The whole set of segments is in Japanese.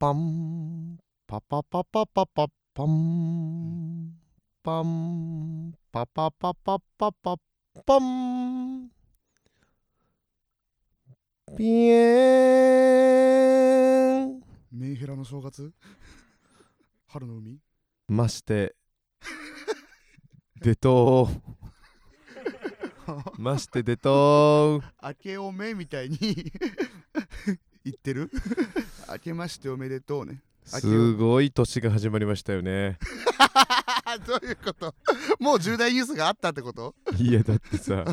パンパパパパパパパンパンパパパパパパパンピエンメンヘラの正月春の海まして出とうまして出とう明けおめみたいに言ってる？明けましておめでとうね。すごい年が始まりましたよね。どういうこと？もう重大ニュースがあったってこと？いやだってさ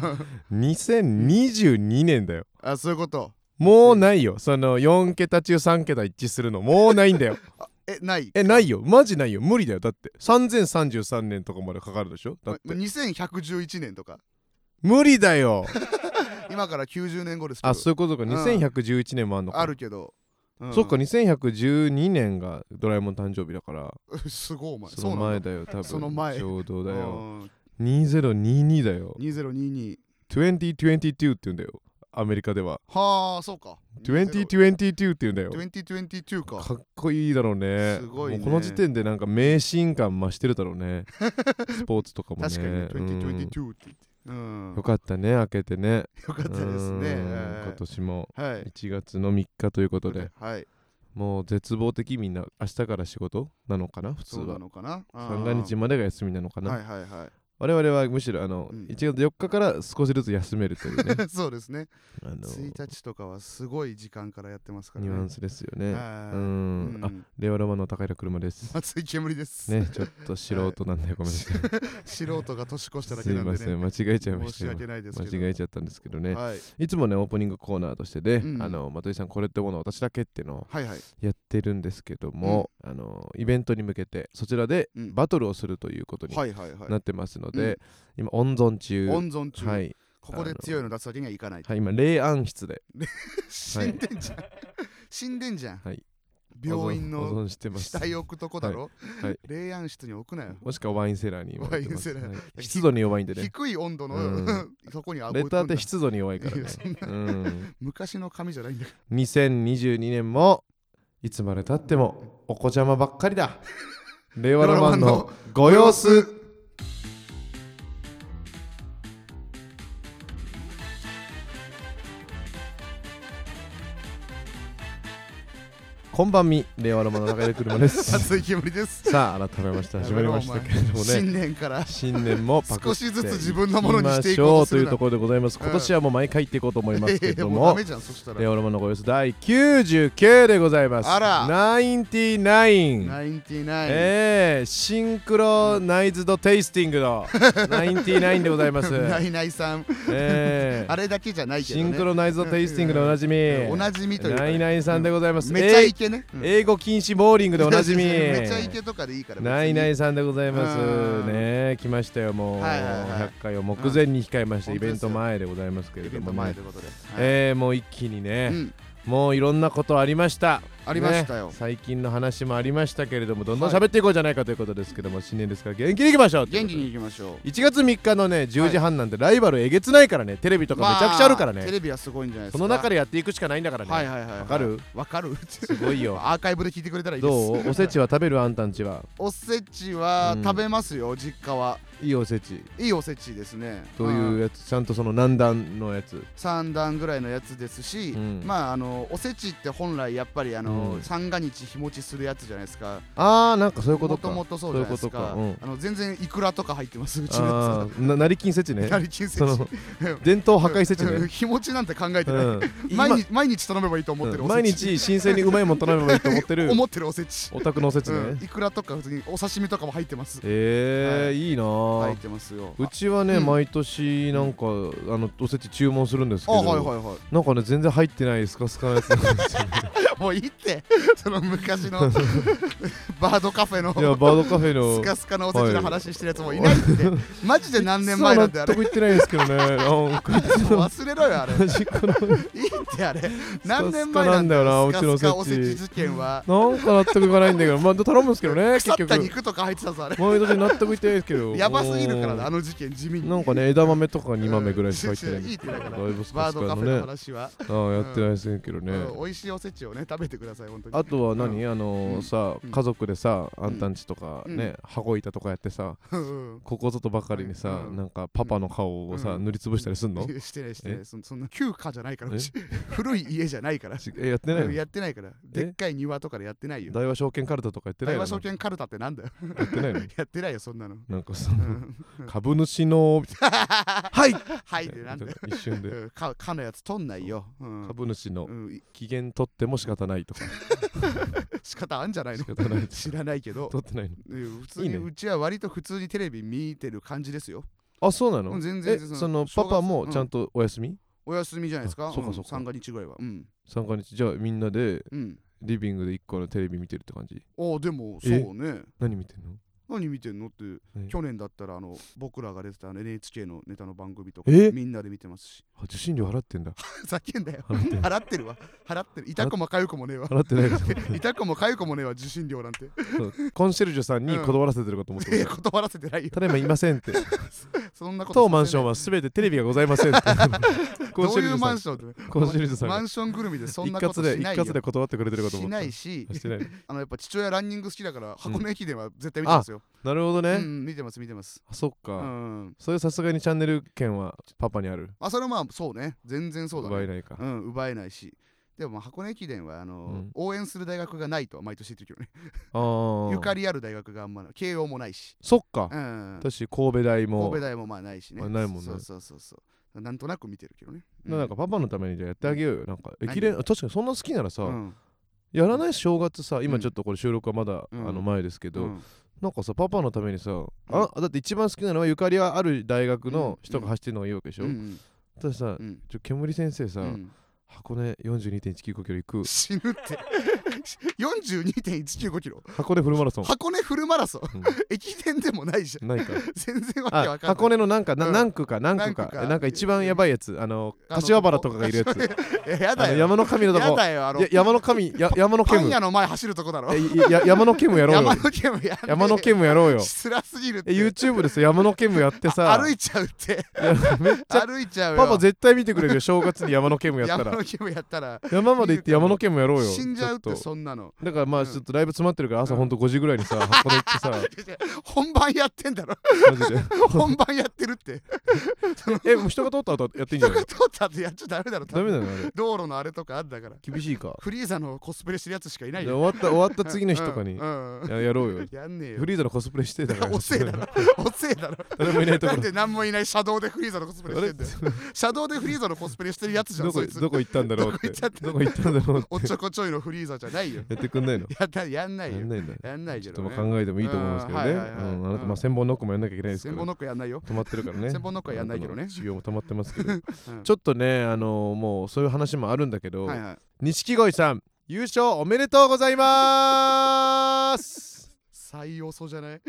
2022年だよ。あそういうこと？もうないよ。その4桁中3桁一致するの。もうないんだよ。えない？えないよ。マジないよ。無理だよ。だって3033年とかまでかかるでしょ？だって。2111年とか。無理だよ今から90年後ですけど。あそういうことか。ん。2111年もあんのか。あるけど、うん。そっか2112年がドラえもん誕生日だから。すごいお前。その前だよ多分。その前。ちょうどだだよ。2022だよ2022 2022って言うんだよ。アメリカでは。はあそうか。2022って言うんだよ。2022か。かっこいいだろうね。すごいね。もうこの時点でなんか迷信感増してるだろうね。スポーツとかもね。確かにね。うん。2022って言ってうん。よかったね開けてね。よかったですね。今年もはい。1月の3日ということで。はい。もう絶望的みんな明日から仕事なのかな普通そうなはのかな。三が日までが休みなのかな、はいはいは我々はむしろあの、うん。1月4日から少しずつ休めるというね。い そうですね。あの1日とかはすごい時間からやってますからね。ニュアンスですよね。はい。うん。あうん。令和ロマンの高平車です。松井煙です。ねちょっと素人なんでごめんなさい。素人が年越しただすいけなんでね。ません。間違えちゃいました。間違えちゃったんですけどね、はい。いつもねオープニングコーナーとしてで、うん。あの松井さんこれってもの私だけっていうのをはいはい。やってるんですけども、あのイベントに向けてそちらでうん。バトルをするということにはいはいはいので、今温存中。温存中。はい、ここで強いの出すわけにはいかないはい、今霊安室で。死んでんじゃん。死んでんじゃん。はい。病院の死体置くとこだろ？はい。はい。霊安室に置くなよ。もしくはワインセラーにワインセラー。はい。湿度に弱いんでね。低い温度うの そこにあレターって湿度に弱いからね。うん。昔の紙じゃないんだよ2022年もいつまでたってもお子ちゃまばっかりだ。令和ロマンのご様子こんばんみ令和ロマンの中で車です松井煙です。さあ改めまして始まりましたけれどもね。新年から。新年もパク少しずつ自分のものにしていこうというところでございます。今年はもう毎回行っていこうと思いますけれども。いやいやもうダメじゃんそしたら。レオロマのご様子第99でございます。あら。99。99えー、シンクロナイズドテイスティングの 99でございます。ナイナイさん。えー あれだけじゃないけどね。シンクロナイズドテイスティングでおなじみ。おなじみというかナイナイさんでございます。めちゃイえケね。うん。ー英語禁止ボーリングでおなじみ。めちゃイケとかでいいからナイナイささんでございます。うん。ね来ましたよもう。はいはいはい。100回を目前に控えましてうん。イベント前でございますけれイベントどもね前ということで。はい。えーもう一気にね。うん。もういろんなことありましたありましたよ。ね最近の話もありましたけれどもどんどん喋っていこうじゃないかということですけども、新年ですから元気にいきましょう。元気にいきましょう。1月3日のね10時半なんてライバルえげつないからねテレビとかめちゃくちゃあるからね、テレビはすごいんじゃないですか。その中でやっていくしかないんだからね。はいはいはいはい。わかる？わかる。すごいよ。アーカイブで聞いてくれたらいいです。どう？おせちは食べる？あんたんちは？おせちはうん食べますよ実家は。いいおせち。いいおせちですね。どういうやつちゃんとその何段のやつ3段ぐらいのやつですし、うんまああのおせちって本来やっぱりあの、うん。三が日日持ちするやつじゃないですか。あーなんかそういうことか。もともとそうじゃないですか。そういうことか。うん。あの全然いくらとか入ってますうちのな 成金せちね。つ成金せち。その伝統破壊せちね。日持ちなんて考えてない、うん。毎日毎日頼めばいいと思ってるうん。毎日新鮮にうまいもん頼めばいいと思ってる。思ってるおせち。お宅のおせちね、うん。いくらとか普通にお刺身とかも入ってます。えーはい。いいな。あ入ってますよ。うちはね、うん。毎年なんかあのおせち注文するんですけあど、はいはいはなんかね全然入ってないスカスカなやつなんですよもういいって。その昔の バードカフェのいやバードカフェの スカスカなおせちの話してるやつもいないって、マジで何年前なんだよあれ。納得いってないんですけどね。忘れろよあれ。いいってあれ。何年前なんだよなうちのおおせち事件は。なんか納得いかないんだけど。まあ頼むんですけどね結腐った局。肉とか入ってたぞあれ。毎年納得いってないですけど。やばすぎるからあの事件地味に。なんかね枝豆とか2豆ぐらいしか入ってないんいいですってだから。だいぶスバードカフェのカスカのね話は、ああやってないですけどね。うん。美味しいおせちをね食べてください本当に。あとは何、うん。あのーうん。さうん。家族でさ、あんたんちとかうん。ね、羽子板とかやってさうん。ここぞとばかりにさ、うん。なんかパパの顔をさ、うん。塗りつぶしたりすんの、してないしてなえ？いそそんな旧家じゃないから。古い家じゃないから。ちえやってないの？やってないから。でっかい庭とかでやってないよ。大和証券カルタとかやってないの？大和証券カルタってなんだよ。やってないの？やってないよそんなの。なんかさうん。株主の はい！はいってなんだよ。一瞬で。うん。かかのやつ取んないよ。うん。株主の機嫌取っても仕方ないとか。仕方あんじゃないの？仕方ない知らないけど。取ってないの。うん普通いいね。にうちは割と普通にテレビ見てる感じですよ。あそうなの、うん全然そのパパもちゃんとお休み、お休みじゃないですか？あそうかそうか。三が日ぐらいは。うん。三が日？じゃあみんなでうん。リビングで一個のテレビ見てるって感じ？あでもそうね。何見てんの？何見てんのってえ去年だったらあの僕らが出てた NHK のネタの番組とかえ？みんなで見てますし。あ受信料払ってんだ。叫んだよ。払ってん払ってるわ。払ってる。痛くも痒くもねえわ。払ってない 痛くも痒くもねえわ受信料なんて。コンシェルジュさんに断らせてるかと思っていやた断らせてないよ。ただいまいませんって。そんなこと当マンションは全てテレビがございませんって。コンどういうマンシェルジュさんションって。コンシェルジュさんが。マンションぐるみでそん一なことしないよ。括で断ってくれてるかと思しったないし。してない。あのやっぱ父親ランニング好きだから箱根駅伝は絶対見てますよなるほどね、うん見てます見てます。あそっうか、ん。それさすがにチャンネル権はパパにある？あそれはまあそうね。全然そうだね。奪えないか、うん奪えないし。でもまあ箱根駅伝はあの、うん。応援する大学がないとは毎年言ってるけどね。ああ ゆかりある大学があんま慶応もないし、そっか。うん、私神戸大も。神戸大もまあないしね。あないもんね。そうそうそうそう。なんとなく見てるけどね、なんかパパのためにじゃあやってあげようよ。なんか駅伝確かにそんな好きならさ、うん。やらない？正月さうん。今ちょっとこれ収録はまだ、うん。あの前ですけど、うんなんかさパパのためにさ、あだって一番好きなのはゆかりある大学の人が走ってるのがいいわけでしょ、うんうん。ちょ煙先生さ、うん箱根42.195キロ行く。死ぬって。42.195キロ？箱根フルマラソン、箱根フルマラソン？うん。駅伝でもないじゃん。ないか。全然わけあわかんない。箱根のなんか、なうん。何区か何区か。何区か。えなんか一番やばいやつ。あのあの柏原とかがいるやつ。えやあの だよ。山の神のとやこだよあの。や山の神や山のパン煙屋の前走るとこだろ。えいや山の煙やろうよ。山の煙やんねえ山の煙やろうよ。辛すぎるって。え YouTube でさ山の煙やってさ。歩いちゃうって。いやめっちゃ歩いちゃうよ。パパ絶対見てくれるよ正月に山の煙やったら山の煙やったら山まで行って山の煙やろうよ死んじゃうってそんなの。だからまうん。あちょっとライブ詰まってるから朝ほんと5時ぐらいにさ 箱根行ってさ。本番やってんだろ。マジで。本番やってるって。えもう人が通った後やってんじゃ人ない？が通ったってやっちゃダメだろ多ダメ分だよ道路のあれとかあんだから。厳しいか。フリーザのコスプレしてるやつしかいないよ。あ終わった終わった次の日とかに。ややろうよ。やんねえよ。フリーザのコスプレしてたから。おせえだろ。おせえだろ。誰もいないところ。なんで何もいない車道でフリーザのコスプレしてんだよ。車道でフリーザのコスプレしてるやつじゃんどこどこ行ったんだろうって。どこ行った？んだろうって。おっちょこちょいのフリーザじゃないよ。やってくんないの？やったやんないよ。やんないんだ。やんないけちょっとどねまあ考えてもいいと思いますけどね。あなたうん。まあ千本ノックもやんなきゃいけないですから。千本ノックやんないよ。止まってるからね。千本ノックはやんないけどね。修行も止まってますけど。うん。ちょっとねあのもうそういう話もあるんだけどはいはい。錦鯉さん優勝おめでとうございます。最要素じゃない？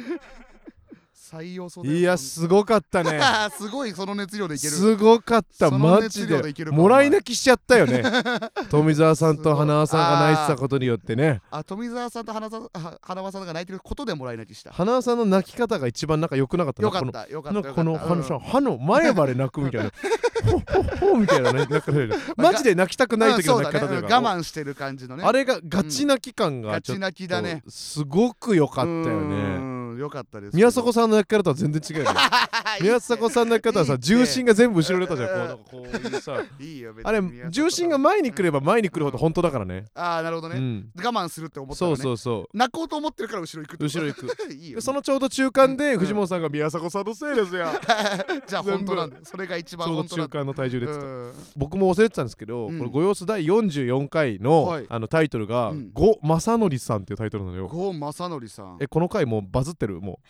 最要素だよ。いやすごかったね。すごいその熱量でいける。すごかったマ熱ジで。もらい泣きしちゃったよね。富澤さんと花輪さんが泣いてたことによってね。あ富澤さんと花さんあ花輪さんが泣いてることでもらい泣きした。花輪さんの泣き方が一番なんか良くなかったなよかったよかったこの花さん歯の前歯で泣くみたいな。ほほほみたいなね。マジで泣きたくない時の泣き方というか。うんそうだね。我慢してる感じのね。あれがガチ泣き感がガチ泣きだね。とすごく良かったようねんよかったです宮迫さんの泣き方とは全然違うよ。ね 宮迫さんの泣き方はさ重心が全部後ろに出たじゃんこうこういうさ。いいよあれ重心が前に来れば前に来るほど本当だからね。ああなるほどね。うん。我慢するって思ったそうらね。そうそう泣こうと思ってるから後ろ行く後ろ行く。いいよ。でそのちょうど中間でうん。藤本さんが宮迫さんのせいですよ。じゃあ本当なんだ。よそれが一番ちょうど本当中間の体重でってたうん。僕も忘れてたんですけど、うん。これご様子第44回の,、はい。あのタイトルがうん「呉正則さん」っていうタイトルなのよ。郷正則さん。えこの回もうバズってるも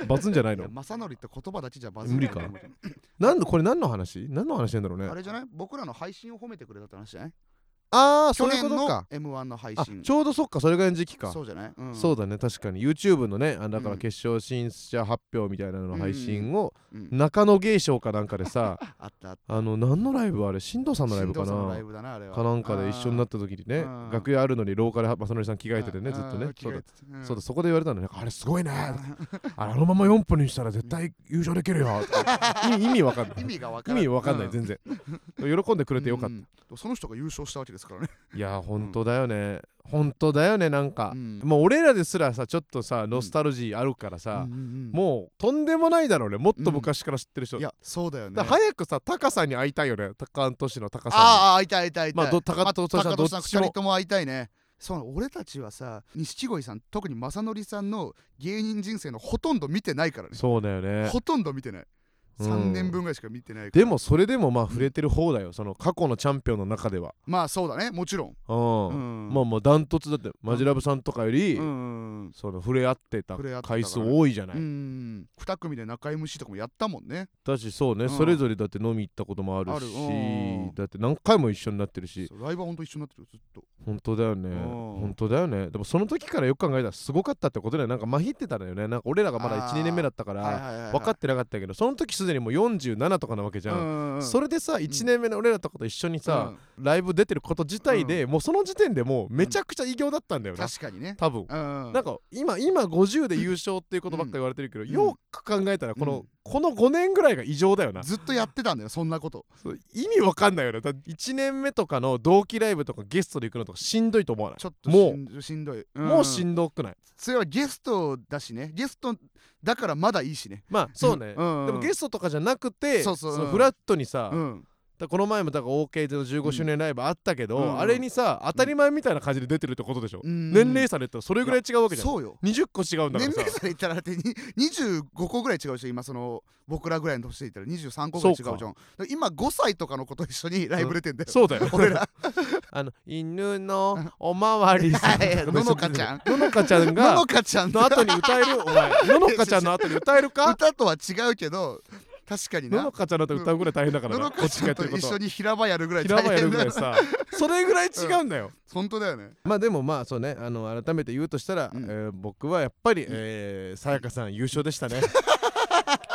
う。バズんじゃないの？正則って言葉だけじゃバズ無理か。なんでこれ何の話？何の話なんだろうね。あれじゃない？僕らの配信を褒めてくれたって話じゃない？ああそういうことか。M1 の配あ信ちょうどそっかそれぐらいの時期か。そうじゃない？うん。そうだね確かに。YouTube のねあだからうん。決勝進出者発表みたいなのの配信をうん中野芸賞かなんかでさ あの何のライブあれ？新藤さんのライブかな？新藤さんのライブだなあれは。かなんかで一緒になった時にねうん。楽屋あるのに廊下で正則さん着替えててねうん。ずっとね。そうだうん。そうだそこで言われたのね。あれすごいね。あのまま4分にしたら絶対優勝できるよ。意味わかんない。意味がわ意かんない全然。喜んでくれてよかっうん。その人が優勝したわけですからね。いや本当だよね。本当だよねなんか、うん。もう俺らですらさちょっとさノスタルジーあるからさ、うんうんうん。もうとんでもないだろうね。もっと昔から知ってる人、いやそうだよね。早くさタカさんに会いたいよね。高安都市のタカさんに。ああ会いたい会いたい。まあど高戸さんどっちも。二人とも会いたいね。そう俺たちはさ錦鯉さん特に正則さんの芸人人生のほとんど見てないからね。そうだよね。ほとんど見てない。うん3年分ぐらいしか見てないから。でもそれでもまあ触れてる方だよ。その過去のチャンピオンの中では。まあそうだねもちろん。うん、うん。まあまあダントツだってマジラブさんとかより、うんその触れ合ってた回数多いじゃない、うん2組で仲 MC とかもやったもんね。だしそうね、うん。それぞれだって飲み行ったこともあるある。しうん。だって何回も一緒になってるし。ライブはほんと一緒になってるよずっと本当だよね。うん。本当だよね。でもその時からよく考えたらすごかったってことだよなんかまひってたんだよね。なんか俺らがまだあー12年目だったから分かってなかったけどその時すでにもう47とかなわけじゃん、うんうんそれでさ1年目の俺らとかと一緒にさ、うん。ライブ出てること自体で、もうその時点でもうめちゃくちゃ偉業だったんだよな、確かにね。多分、うん。なんか今今50で優勝っていうことばっか言われてるけど、ん。よく考えたらこの、うんこの5年ぐらいが異常だよな。ずっとやってたんだよそんなこと。そう意味わかんないよね。だ1年目とかの同期ライブとかゲストで行くのとかしんどいと思わない？ちょっともしんしんどい、うもうしんんどくない？それはゲストだしね。ゲストだからまだいいしね。まあそうね、うん。うん。でもゲストとかじゃなくてそうそう。うん。のフラットにさ、うんだこの前もだから OK での15周年ライブあったけど、うんあれにさ当たり前みたいな感じで出てるってことでしょ、うん。年齢差で言ったらそれぐらい違うわけじゃん。そうよ。20個違うんだからさ。年齢差で言ったらだってに25個ぐらい違うでしょ？今その僕らぐらいの年で言ったら。23個ぐらい違うじゃん。今5歳とかの子と一緒にライブ出てんだよ、そうだよ。俺ら。あの犬のおまわりさんののかちゃん。ののかちゃんのがのかちゃんの後に歌えるお前。ののかちゃんの後に歌えるか？歌とは違うけど確かにな。ののかちゃんの後歌うぐらい大変だからののなこっちかちゃんとがやってること。一緒に平場やるぐらい平場やるぐらいさ。それぐらい違うんだよ。本当だよね。まあでもまあそうね。あの改めて言うとしたら、うん。えー僕はやっぱり、えーさやかさん優勝でしたね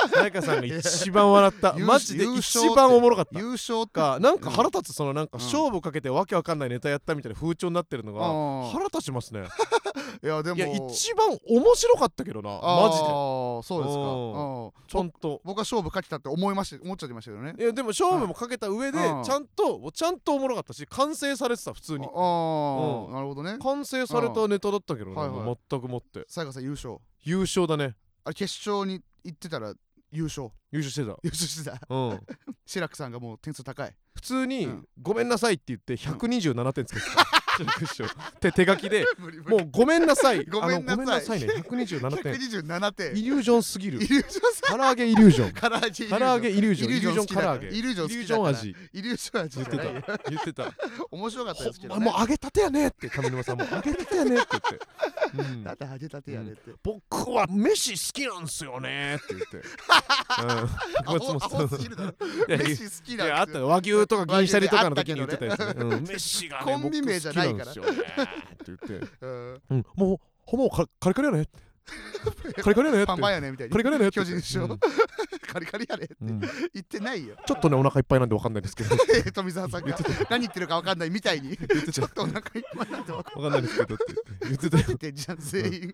さやかさんが一番笑った。優マジで一番おもろかった。優勝かなんか腹立つそのなんかうん。勝負かけてわけわかんないネタやったみたいな風潮になってるのがあ腹立ちますね。いやでも。いや一番面白かったけどなマジで。そうですか。ちゃんと。僕は勝負かけたって思いました思っちゃってましたけどね。いやでも勝負もかけた上でうん。ちゃんとちゃんとおもろかったし完成されてた普通に。ああーうん。なるほどね。完成されたネタだったけどなはいはい。もう全くもって。さやかさん優勝。優勝だね。あれ決勝に行ってたら優勝。優勝してた。優勝してた。うん。志らくさんがもう点数高い。普通にうん「ごめんなさい」って言って127点つけてた志らく師匠って手書きで無理無もうごめんなさいごめんなさいごめんなさいね127点127点イリュージョンすぎるイリュージョンさ唐揚げイリュージョン唐揚げイリュージョンイリュージョン唐揚げイリュージョン好きイリュージョン味イリュージョン味言ってた言ってた面白かったですけどねもう揚げたてやねって上沼さんも揚げたてやねって言って、うんだって揚げたてやねって僕は飯好きなんすよねって言って、うん、アホ松本さん飯好きなんすよあった和牛とか銀シャリとかの時に言ってたやつね、うん、飯がねコンビ名じゃないなんですよねって言って、うん。うん、もうほぼカカリカリやね。カリカリやねパンパンやねみたいカリカリやね巨人師匠。うん。カリカリやねって。うん。言ってないよ。ちょっとねお腹いっぱいなんでわかんないですけど。富澤さんが。何言ってるか分かんないみたいに。ちょっとお腹いっぱいなんて分かんわかんないですけどって言って。たよ。ないてんじゃん全員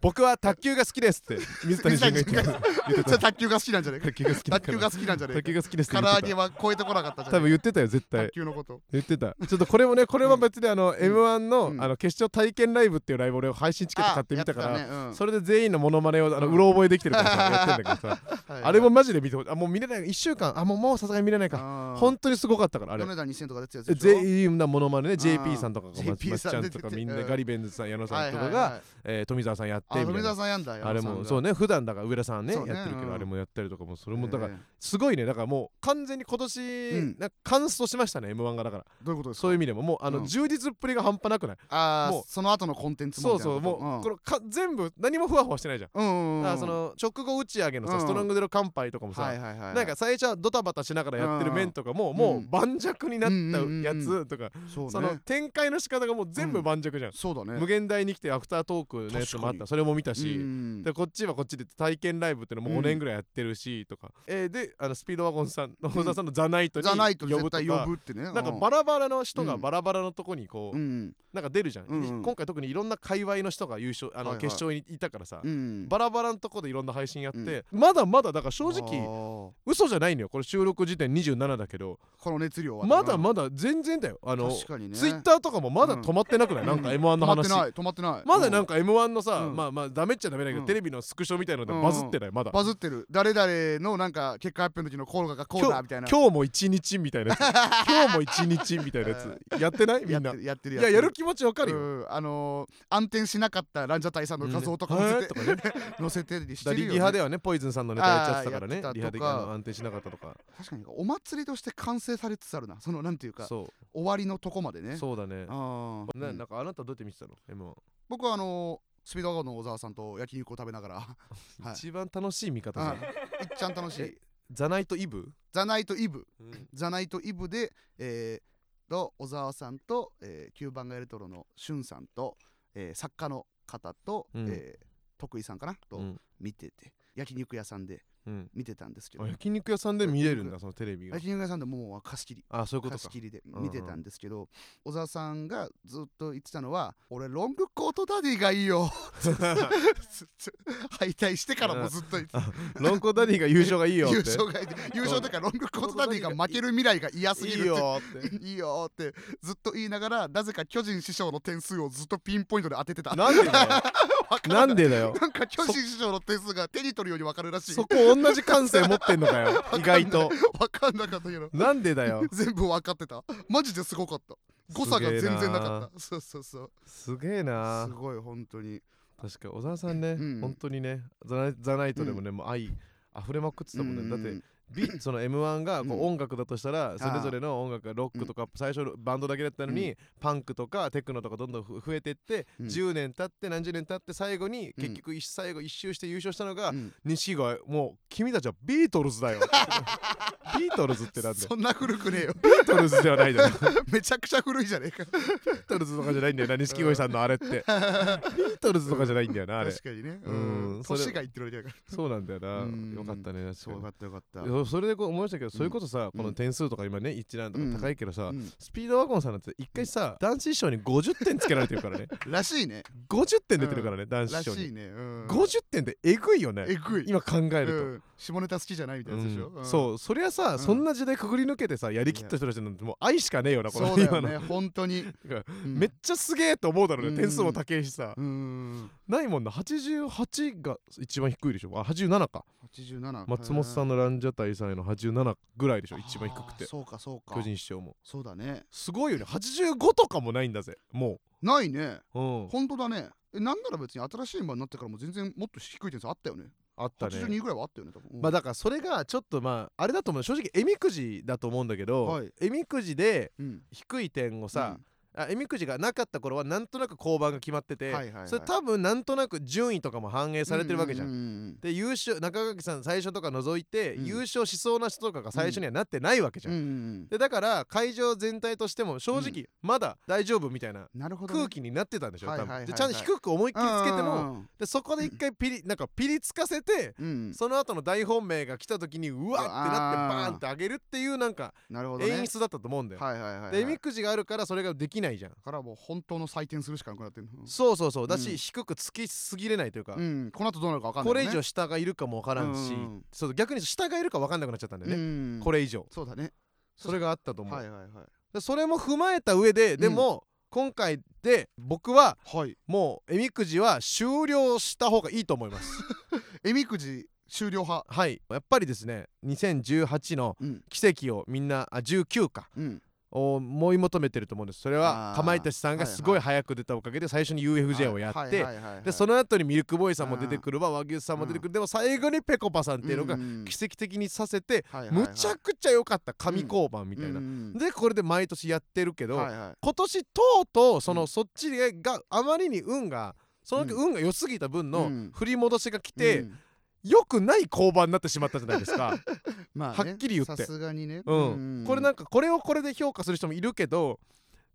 僕は卓球が好きですって水谷隼が言ってた。卓球が好きなんじゃない？か卓球が卓球が好きなんじゃない？卓球が好きです唐言ってた。揚げは超えてこなかったじゃ多ん分言ってたよ絶対。卓球のこと。言ってた。ちょっとこれもねこれは別にあの m 1のうんあの決勝体験ライブっていうライブ俺を配信チケット買ってみたかあらそれで全員のモノマネをあのうろ覚えできてるからさやってんだけどさ。はいあれもマジで見てほしい。あもう見れない。1週間。あもうもうさすがに見れないか。本当にすごかったからあれ。米田2000とか出てたや全員なモノマネねん JP さんとかがま JP まっちゃんとかみんなうん。ガリベンズさん矢野さんとかが富澤さんやってあ富澤みたいな。さんやんだあれもそうねね普段だから上田さんねやってるけうん。どあれもやったりとかもそれもだからえーすごいねだからもう完全に今ん。年なんかカンストしましたね m 1がだから。どういうことですか？そういう意味でも。もうあのうん。充実っぷりが半端なくない？もう。ああその後のコンテンツそうそうもうこれか全部何もふわふわしてないじゃん。だからその直後打ち上げのさうん。ストロングゼロ乾杯とかもはさいはいはい。なんか最初はドタバタしながらやってる面とかもんもう盤石になったやつとかそうそのね展開の仕方がもう全部盤石じゃん。そうだね。無限大に来てアフタートークのやつもあった。それも見たうし、ん。でこっちはこっちで体験ライブっていうのも5年ぐらいやってるしとか、えーであのスピードワゴンさんの小沢さんのザナイトに呼ぶとかね。なんかバラバラの人がうん。バラバラのとこにこう、うん。なんか出るじゃん、今回特にいろんな界隈の人が優勝あの、決勝にいたからさ、うん。バラバラのとこでいろんな配信やって、まだまだだから正直直嘘じゃないのよこれ収録時点27だけど。この熱量はまだまだ全然だよ。あの、確かにね。ツイッターとかもまだ止まってなくない、なんか m 1の話、止まってない止まってない。かまだなんか m 1のさ、うん。まあまあダメっちゃダメだけど、うん。テレビのスクショみたいのでうんバズってない？まだ、バズってる。誰々のなんか結果発表の時のコールがこうだみたいな。今日も一日みたいなやつ。今日も一日みたいなやつ。やってない？みんな。やってるやってる。いややる気持ちわかるよ、うんあのー暗転しなかったランジャタイさんの画像とか 載せて載せてりしだリてるよ、ね、リハではねポイズンさんのネタやっちゃってたからねあーやってた。とかリハであの安定しなかったとか。確かにお祭りとして完成されつつあるな。そのなんていうかそ終わりのとこまでね。うそうだね。あーなうん。なんかあなたどうやって見てたの？M1、僕はあのースピードワゴンの小沢さんと焼肉を食べながら。はい。一番楽しい見方じゃん。い。っちゃん楽しい。えザナイトイブ、ザナイトイブ。うん。ザナイトイブで、えー、と小沢さんと、えー、9番街レトロのしゅんさんと、えー作家の方と、うん。えー徳井さんかな？とうん。見てて、焼肉屋さんでうん見てたんですけど。あ焼肉屋さんで見れるんだそのテレビが。焼肉屋さんでもう貸し切り。あそういうことか。貸し切りでうんうん見てたんですけど、小沢さんがずっと言ってたのは俺ロングコートダディがいいよ。敗退してからもずっと言ってた。ロンコダディが優勝がいいよって。優勝が優勝とかロングコートダディが負ける未来が嫌すぎるって。いいよって。いいよって。ずっと言いながらなぜか巨人師匠の点数をずっとピンポイントで当ててた。なんでだよなんでだよ。なんか巨人師匠の点数が手に取るように分かるらしい。そこ同じ感性持ってんのかよ。意外と。分かんなかったけど。なんでだよ。全部分かってた。マジですごかった。誤差が全然なかっったそうそうそう。すげえな。すごい本当に。確か小沢さんね、うん。本当にねザナイザナイトでもね、もう愛溢れまくってたもんね、だってビ その m 1がこう音楽だとしたらそれぞれの音楽がロックとか最初バンドだけだったのに、パンクとかテクノとかどんどんふ増えてって、うん。10年経って何十年経って最後にうん。結局一最後一周して優勝したのが、うん。錦鯉。もう君たちはビートルズだよ。ビートルズってなんだよ。そんな古くねえよ。ビートルズではないだろビめちゃくちゃ古いじゃねえか。ートルズとかじゃないんだよな錦鯉さんのあれって。ビートルズとかじゃないんだよなあれ。確かにね。うん。年がいってるわけだから。そうなんだよな。うん。よかったねそうよかったよかったいやそれでこう思いましたけど、それこそさうん。この点数とか今ね一覧とか高いけどさ、うん。スピードワゴンさんなんて一回さ談志師匠に50点つけられてるからね。らしいね。50点出てるからね、男子ら師匠に、しいね。うん。50点ってえぐいよね。えぐい。今考えると、うん。下ネタ好きじゃないみたいなやつでしょ？うん。うん。そうそりゃさ、ん。そんな時代くぐり抜けてさやりきった人たちなんてもう愛しかねえよなこの。そうだよ今のね 本当に。めっちゃすげえと思うだろうね、うん。点数も高いしさ、うん。ないもんな。88が一番低いでしょ。あ87か87松本さんののランジャタイさんへの87ぐらいでしょ一番低くて。そうかそうか。巨人師匠も。そうだね。すごいよね。85とかもないんだぜもないね。ううん。本当だね。えなんなら別に新しい馬になってからも全然もっと低い点数あったよね。あったね。82ぐらいはあったよね多分。うん。まあだからそれがちょっとまああれだと思う。正直えみくじだと思うんだけど、はい。えみくじでうん。低い点をさ、あえみくじがなかった頃はなんとなく交番が決まってて、はいはいはい。それ多分なんとなく順位とかも反映されてるわけじゃん。ううで優勝中垣さん最初とか除いて、うん。優勝しそうな人とかが最初にはなってないわけじゃん。うんうんうん。でだから会場全体としても正直まだ大丈夫みたいな空気になってたんでしょ、多はいはいはいはい。分でちゃんと低く思いっきりつけても、うんでそこで一回ピリなんかピリつかせて、うんその後の大本命が来た時にうわってなってバーンって上げるっていうなんか演出だったと思うんだよ。はいはいはいはい。でえみくじがあるからそれができないじゃん。だからもう本当の採点するしかなくなってるそうそうそう。だし、うん。低くつきすぎれないというか、うん。この後どうなるか分かんないこれ以上下がいるかもわからんし、うんそう逆に下がいるかわかんなくなっちゃったんだよね、うん。これ以上。そうだね。それがあったと思う、はいはいはい。でそれも踏まえた上ででも、今回で僕ははい。もうえみくじは終了した方がいいと思います。えみくじ終了派。はい。やっぱりですね2018のうん。奇跡をみんなあ19か。うんを追い求めてると思うんです。それはかまいたちさんがすごい早く出たおかげで最初に UFJ をやって、でその後にミルクボーイさんも出てくるわ。和牛さんも出てくる。でも最後にぺこぱさんっていうのがうん奇跡的にさせてむちゃくちゃ良かった神交番みたいな。でこれで毎年やってるけどはいはい。今年とうとうそうのん。そっちがあまりに運がその運が良すぎた分のうん。振り戻しが来てうん良くない交番になってしまったじゃないですか。まあねはっきり言って。さすがにね。うん。これなんかこれをこれで評価する人もいるけど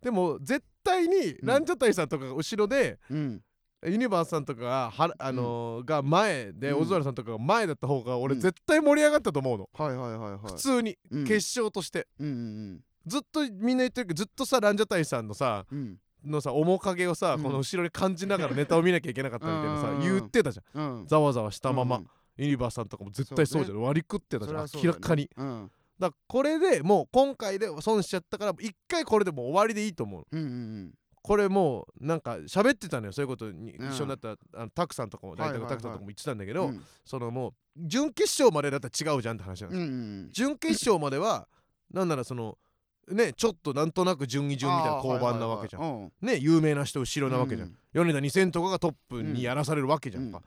でも絶対にランジャタイさんとかが後ろでうん。ユニバースさんとかがはあのーが前でうん。オズワルドさんとかが前だった方が俺うん。絶対盛り上がったと思うの、はいはいはいはい。普通に、うん。決勝として。うんうんずっとみんな言ってるけどずっとさランジャタイさんのさうん。うんのさ面影をさ、うん。この後ろに感じながらネタを見なきゃいけなかったみたいなさうん。言ってたじゃん。うん。ざわざわしたまま、うんユニバースさんとかも絶対そうじゃん、割り食ってたじゃん、ね。明らかに。うん。だからこれでもう今回で損しちゃったから一回これでもう終わりでいいと思ううんうんこれもうなんか喋ってたのよ。そういうことにうん。一緒になったあのタクさんとかも大体はいはいはい。タクさんとかも言ってたんだけど、うん。そのもう準決勝までだったら違うじゃんって話なんですよ、うんうん準決勝まではなんならそのねちょっとなんとなく順位順みたいな交番なわけじゃん、んね有名な人後ろなわけじゃん、米田2000とかがトップにやらされるわけじゃん。か、ん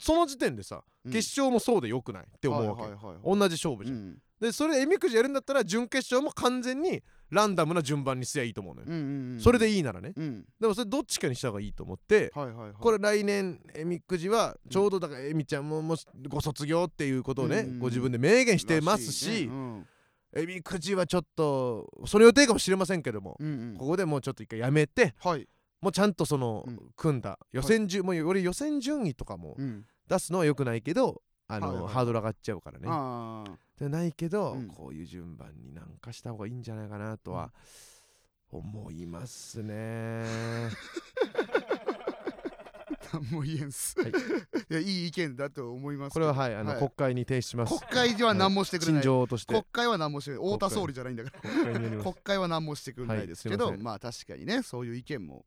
その時点でさ、決勝もそうでよくないって思うわけ、はいはいはいはい。同じ勝負じゃん、うん。でそれでえみくじやるんだったら準決勝も完全にランダムな順番にすりゃいいと思うのよ、うんうんうんそれでいいならね。うん。でもそれどっちかにした方がいいと思って、はいはいはい。これ来年えみくじはちょうどだからえみちゃんももしご卒業っていうことをね、うんご自分で明言してますらしえみくじはちょっとその予定かもしれませんけども、うんうん。ここでもうちょっと一回やめてはいもうちゃんとその、うん。組んだ。予選順、もう俺予選順位とかもうん。出すのはよくないけどあの、はいはいハードル上がっちゃうからね。ああでないけど、うん。こういう順番になんかした方がいいんじゃないかなとは思いますね。何も言えんす、はい。い、やいい意見だと思いますこれははいあの、国会に提出します。国会では何もしてくれな陳い、情として。国会は何もして太田総理じゃないんだから。国会は何もしてくれないですけど、まあ確かにねそういう意見も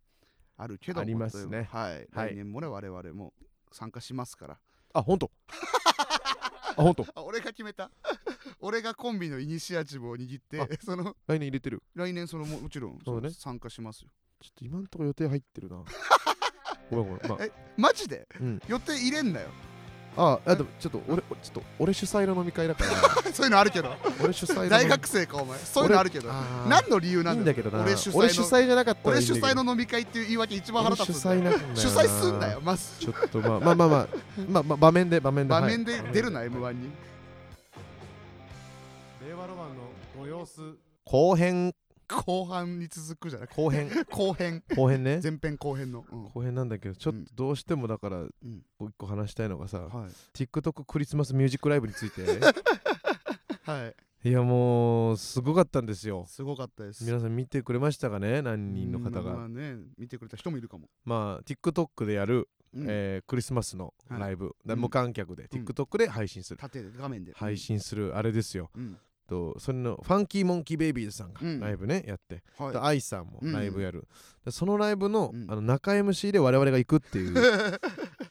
あるけどもありますね。はい、はい。来年もね我々も参加しますから。あ 本当？あ本当？あ俺が決めた？俺がコンビのイニシアチブを握ってあその来年入れてる？来年そのももちろんそね。参加しますよ。ちょっと今んとこ予定入ってるな。ごめんごめんまあ。えマジで？うん。予定入れんなよああでもちょっと俺ちょっと俺主催の飲み会だから。そういうのあるけど。俺主催大学生かお前。そういうのあるけど。何の理由ないんだけどな。俺主催じゃなかったら俺主催の飲み会っていう言い訳一番腹立つ主催なんだ主催すんなよまず。ちょっとまあまあまあまあまあまあ場面で場面で場面ではい出るな M1 に令和ロマンのご様子後編後半に続くじゃなくて後編？後編。後編ね。前編後編の、うん。後編なんだけどちょっとどうしてもだからう一個話したいのがさはい。TikTok クリスマスミュージックライブについて。はい。いやもうすごかったんですよ。すごかったです。皆さん見てくれましたかね？何人の方うんまがあね見てくれた人もいるかも、まあ TikTok でやるうん。えークリスマスのライブ。だうん。無観客でうん。TikTok で配信する。縦で画面で。配信するあれですよ。うんとそれのファンキーモンキーベイビーズさんがうん。ライブねやって。はい。でアイさんもうんライブやる。でそのライブのうん。あの中 MC で我々が行くっていう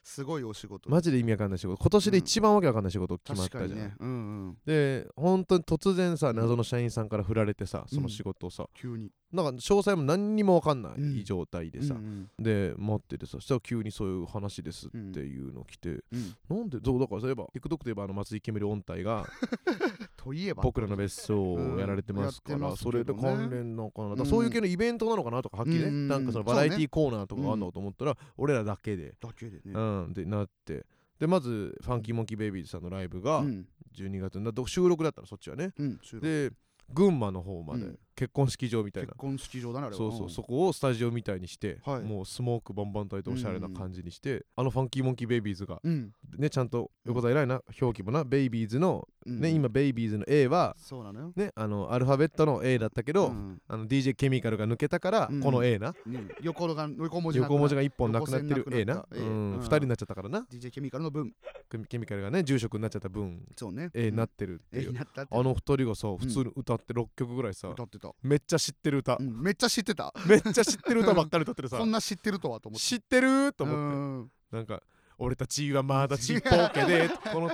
すごいお仕事。マジで意味わかんない仕事。今年で一番わけわかんない仕事決まったじゃん。ね。うんうん。で本当に突然さん。謎の社員さんから振られてさその仕事をさ。急に。なんか詳細も何にもわかんなうん。い状態でさ。うんうん。で待っててさそしたら急にそういう話ですっていうの来て。うん。なんでそうだからそういえば TikTok といえばあの松井煙音体が といえば。僕らの別荘をやられてますから、それでけどね。関連なのかな、そういう系のイベントなのかなとかはっきりね、うんなんかそのバラエティーコーナーとかあんのと思ったら、俺らだけで、だけでね。うん、でなって。でまずファンキーモンキーベイビーズさんのライブがうん。12月になって収録だったのそっちはね。うんで群馬の方まで、うん結婚式場みたいな。結婚式場だねあれは。そうそうそこをスタジオみたいにして、はい。もうスモークバンバン焚いておしゃれな感じにして、あのファンキーモンキーベイビーズがうん。ねちゃんと横田偉いな表記もなベイビーズの、うん。ね今ベイビーズの A はそうなのよ。ねあのアルファベットの A だったけど、うんあの DJ ケミカルが抜けたから、うんこの A な。ね横が横文字横文字がが1本なくなってる横線 A ななくなった。A うん。うん。2人になっちゃったからな。DJ ケミカルの分。ケミケミカルがね住職になっちゃった分。そうね。A になっってるっていう、になったってあの2人がさ普通に歌って6曲ぐらいさ、歌ってためっちゃ知ってる歌、うん。めっちゃ知ってた。めっちゃ知ってる歌ばっかり歌ってるさ。そんな知ってるとはと思って。知ってる？と思って、うん。なんか俺たちはまだちっぽけで この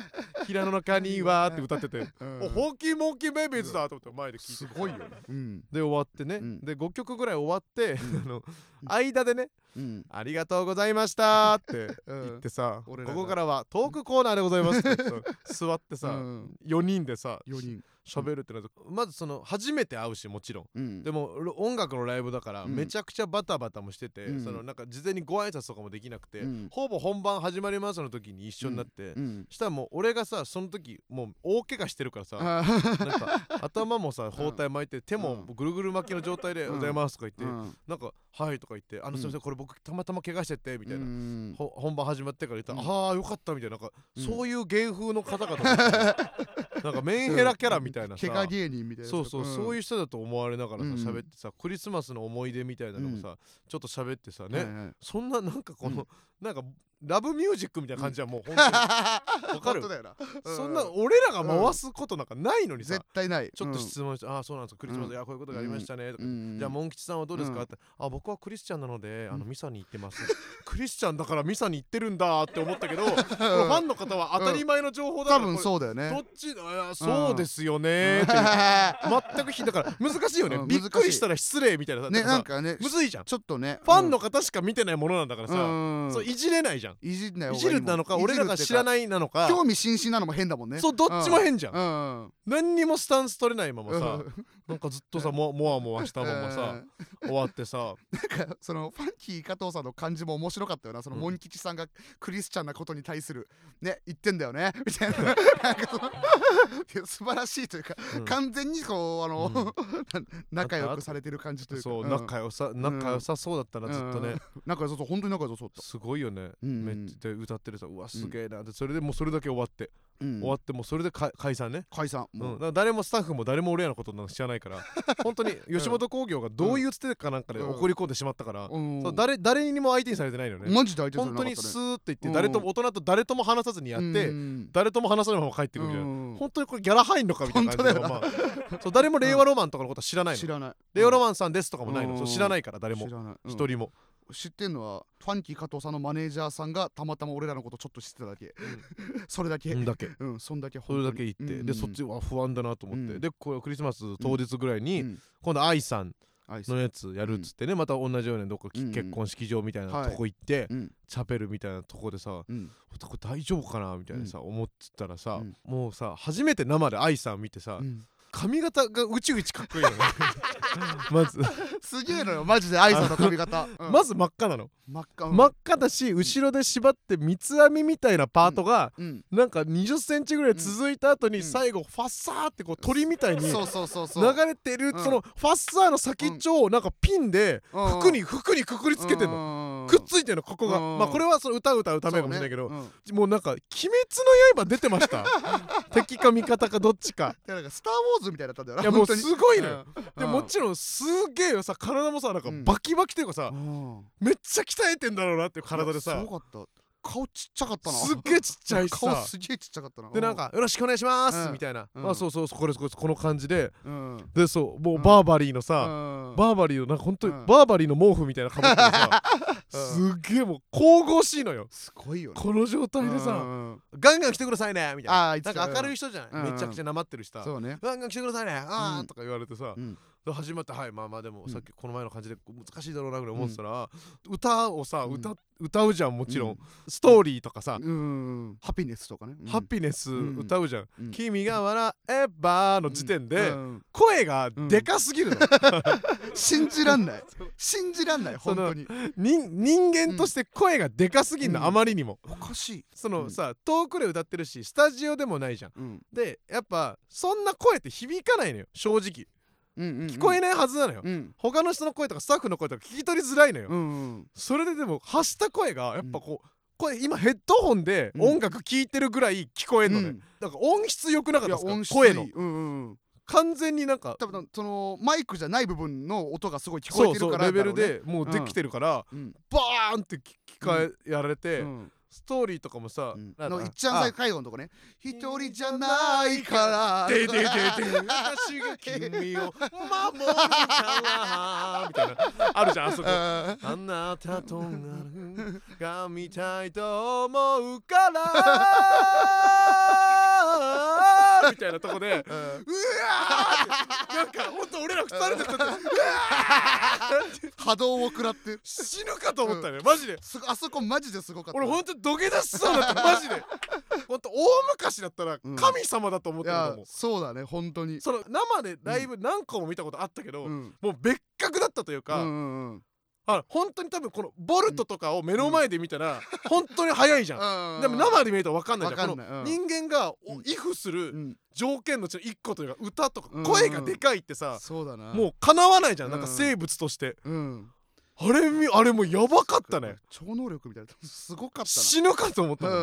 平野の中にはって歌ってて、うん。おホーキーモンキーベイビーズだと思って前で聞いてすごいよね。うん。で終わってね、うん。で5曲ぐらい終わって、うん。あの間でねうん「ありがとうございました」ってうん。言ってさ、ここからはトークコーナーでございますってさ座ってさ、うん。4人でさ4人喋るってなるとまずその初めて会うしもちろん。うん。でもろ音楽のライブだからうん。めちゃくちゃバタバタもしてて、うん。そのなんか事前にご挨拶とかもできなくて、うん。ほぼ本番始まりますの時に一緒になって、うん。したらもう俺がさその時もう大怪我してるからさ、あなんか頭もさ包帯巻いて手もぐるぐる巻きの状態で「おはようございます」とか言って、うん。なんか「はい」とか言って「あのうん。すいませんこれ僕たまたま怪我してて」みたいな、本番始まってから言ったら「うん。ああよかった」みたいななんか、うん。そういう芸風の方々 なんかメンヘラキャラみたいなさ、怪我芸人みたいなそうそう、そういうう人だと思われながらさうん。喋ってさクリスマスの思い出みたいなのもさ、ちょっと喋ってさね、はいはい。そんななんかこの、うん。なんかラブミュージックみたいな感じはもう本当に、わかる？本当だよな。そんな俺らが回すことなんかないのにさ、絶対ない。ちょっと質問して「ああそうなんです。かクリスマス、うん。いやこういうことがありましたね」とか、うん。じゃあモン吉さんはどうですか?」うん。って「あ僕はクリスチャンなのであのうんミサに行ってます」クリスチャンだからミサに行ってるんだって思ったけど、このファンの方は当たり前の情報だから、多分そうだよこれどねっちそうですよねーって。全くひだから難しいよね、うんびっくりしたら失礼みたいなさねなんかねむずいじゃん。ちょっとねファンの方しか見てないものなんだからさ、うん。そういじれないじゃんいじんないいじるなのか俺らが知らいないなのか。興味津々なのも変だもんね。そうどっちも変じゃん、うん。何にもスタンス取れないままさ、うんなんかずっとさももわもわしたままさ、終わってさ。なんかそのファンキー加藤さんの感じも面白かったよな。そのうん。モン吉さんがクリスチャンなことに対するね言ってんだよね。みたいな。なんかその素晴らしいというか、うん。完全にこうあの、うん。仲良くされてる感じというか。そう、ん。仲良さ仲良さそうだったな、ずっとね、うん。仲良さそう本当に仲良さそうだっすごいよね、うん。めっちゃで歌ってるさうわすげえなでそれでもうそれだけ終わって、た、うん。終わってもうそれでか解散ね。解散。う。ん、誰もスタッフも誰も俺らのことなんか知らないから 本当に吉本興業がどういうつてかなんかでうん。怒り込んでしまったから、うん。誰誰にも相手にされてないのね、マジで相手され本当になかったねスーって言ってうん。誰とも大人と誰とも話さずにやって、うん。誰とも話さないまま帰ってくるみたいな、うん。本当にこれギャラ入んのかみたいな感じで、本まあ、そう誰も令和ロマンとかのことは知らないの、知らない。令和ロマンさんですとかもないの、うん。そう知らないから誰も。一人も、知ってんのはファンキー加藤さんのマネージャーさんがたまたま俺らのことちょっと知ってただけ。それだけ。うんだけうんそんだけそれだけ言って、でそっちは不安だなと思って、うん。でこれクリスマス当日ぐらいに、うん。今度愛さんのやつやるっつってね、また同じようにどっか結婚式場みたいなはいとこ行って、うん。チャペルみたいなとこでさうんこれ大丈夫かな？みたいなさ、思ってたらさ、うん。もうさ初めて生で愛さん見てさ、うん髪型がうちうちかっこいいのね。まず、すげえのよマジで。アイさんの髪型、うん。まず真っ赤なの、真っ赤。真っ赤だし後ろで縛って三つ編みみたいなパートが、うん。なんか2 0センチぐらい続いた後にうん。最後ファッサーってこう鳥みたいに流そうそうそうそう。れてるうん。そのファッサーの先っちょをなんかピンでうん。服に服にくくりつけてんの。のくっついてんのここが。うん。まあこれはその歌を歌うためかもしれないけどうんもうなんか「鬼滅の刃」出てました。敵か味方かどっちか。いやなんかスター・ウォーズみたいだったんだよな。いやもうすごいのよ。うん。でもちろんすげえよさ体もさなんかうん。バキバキというかさうん。めっちゃ鍛えてんだろうなっていう体ですさごかった顔ちっちゃかったな。すっげえちっちゃいし顔さすげえちっちゃかったな。でなんか「よろしくお願いします」うん。みたいな。うん。あそうそうこれこれこの感じで。うん。でそうもううん。バーバリーのさうん。バーバリーのなんかほんとにうん。バーバリーの毛布みたいなかぶってさ うん。すっげえもう神々しいのよ。すごいよね。この状態でうさんガンガン来てくださいねみたいな。あーいつなんか明るい人じゃない？うん。めちゃくちゃなまってるしさそうね。ガンガン来てくださいね。あうん。ーとか言われてさ始まってはいまあまあでもうん。さっきこの前の感じで難しいだろうなぐらい思ってたら歌をさうん。歌歌うじゃんもちろうん。ストーリーとかさ。うん。ハピネスとかね。うん。ハピネス歌うじゃん。うん。君が笑えばの時点でうん。声がでかすぎるの。信じらんない。信じらんない本当に。人人間として声がでかすぎんの、うん。あまりにも。おかしい。そのさ遠くで歌ってるしスタジオでもないじゃん。でやっぱそんな声って響かないのよ正直聞こえないはずなのよ、うん。他の人の声とかスタッフの声とか聞き取りづらいのよ、うんうんそれででも発した声がやっぱこう、声今ヘッドホンでうん。音楽聴いてるぐらい聞こえんのね、うん。だから音質良くなかったですか？声の。うんうんうん。完全になんか多分そのマイクじゃない部分の音がすごい聞こえてるからそうレベルでもうできてるから、うん。バーンって聞かえやられて、うんストーリーとかもさ、うん。のいっちゃん最最後のとこね。一人じゃないから。でででで私が君を守るから。みたいな。あるじゃんあそこ。ああなたとなるが見たいと思うから。みたいなとこでうわなんかほんと俺ら二人で歌ってうわーって波動を食らって。死ぬかと思ったねマジで。すごあそこマジですごかった。俺ほんと土下座しそうだった マジで。ほんと大昔だったらうん。神様だと思っいてると思う、やそうだね本当に。その生でライブ何個も見たことあったけど、うん。もう別格だったというか、うんうんうんあ本当に多分このボルトとかを目の前で見たら本当に速いじゃん、うん。でも生で見ると分かんないじゃん。この人間がおうん。イフするうん。条件のうちの一個というか歌とかうん。声がでかいってさ、そうだな。もう叶わないじゃん。なんかうん。生物として、うん。あれみあれもうやばかったね。超能力みたいな。すごかった死ぬかと思ったなも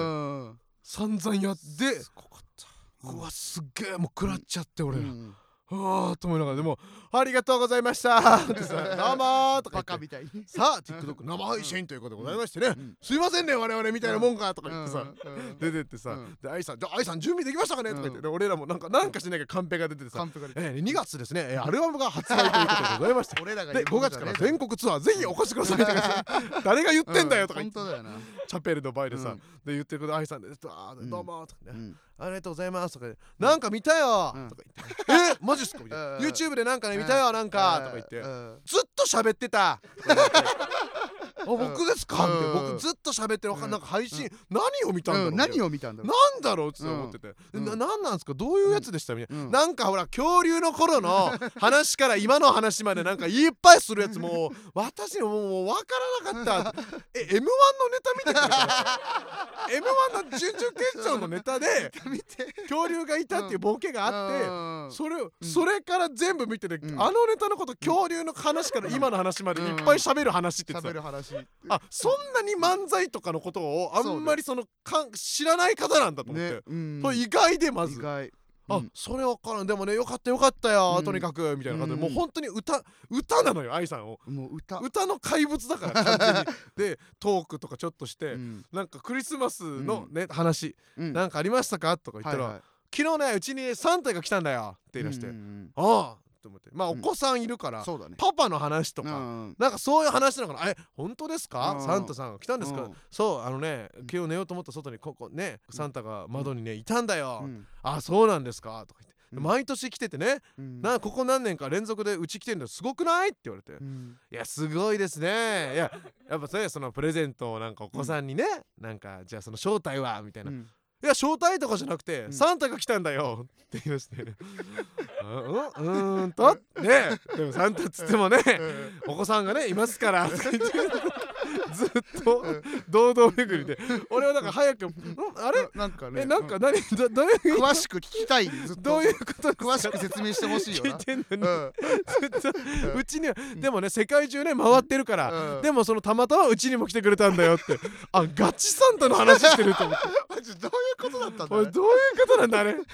ん散々やって。すごかった。うわすっげえもう食らっちゃって俺ら、うんああと思いながらでも「ありがとうございました」ってさ「どうも」とか言って。さあ TikTok 生配信ということでございましてね、うん。すいませんね我々みたいなもんかとか言ってさ、出てってさ、うん。で愛さんじゃあ愛さん準備できましたかね？とか言って、俺らもなんかなんかしなきゃカンペが出ててさカンペが出て。えー、2月ですね、えーアルバムが発売ということでございまして 俺らがで5月から全国ツアーぜひお越しくださいとかさ 誰が言ってんだよとか言って、本当だよな。チャペルの前でさ、うん。で言ってくる愛さんで「あーどうも」とかね、うんありがとうございます」とかで「なんか見たよ」うん。とか言って「えマジっすか?」みたいな「うん YouTube でなんかね見たよなんか」とか言って。うんずっと喋ってた あ僕ですか?」みた僕ずっと喋ってるわかんうん。なんか配信何を見たんだろう何を見たんだろなんだろうって思ってて、うん。ななんなんですか？どういうやつでした？みたいな、うん。なんかほら恐竜の頃の話から今の話までなんかいっぱいするやつもう私にももう分からなかった。え M1 のネタ見てたの？M1 の準々決勝のネタで恐竜がいたっていうボケがあって、あそれそれから全部見てて、うん。あのネタのこと恐竜の話から今の話までいっぱい喋る話って言ってたあそんなに漫才とかのことをあんまりそのかん知らない方なんだと思って、ねうん。それ意外でまず。意外。あ、うん。それわからん。でもねよかったよかったよ、うん。とにかくみたいな感じで、うん。もう本当に歌歌なのよ愛さんを。もう歌。歌の怪物だから 完全に。でトークとかちょっとして、うん。なんかクリスマスのね、話うん。なんかありましたか？とか言ったら、はいはい。昨日ねうちにサンタが来たんだよって言い出して、ああと思って。まあおうん。子さんいるから、そうだね。パパの話とか、うんなんかそういう話なのかな。え本当ですか、うん。サンタさんが来たんですか、うん。そうあのね昨日寝ようと思った外にここねサンタが窓にねいたんだよ、うん。あそうなんですか？とか言って、うん。毎年来ててね、うん。なここ何年か連続でうち来てんだよすごくない？って言われて、うん。いやすごいですね。いややっぱねそのプレゼントをなんかお子さんにね、なんかじゃあその正体はみたいな、いうんや正体とかじゃなくて、ん。サンタが来たんだよって言いまして うんうんうーんとねでもサンタっつってもねお子さんがねいますからとか言ってずっと堂々巡りで。俺はなんか早く「ん。あれ？なんかねえなんか何どどういう詳しく聞きたいずっと。どういうこと詳しく説明してほしいよ聞いなてんのに、うん。ずっとうちにはでもね世界中ね回ってるから、うん。でもそのたまたまうちにも来てくれたんだよって。あガチサンタの話してると思って。マジどういうことだったんだおいどういうことなんだあれ？1ミリ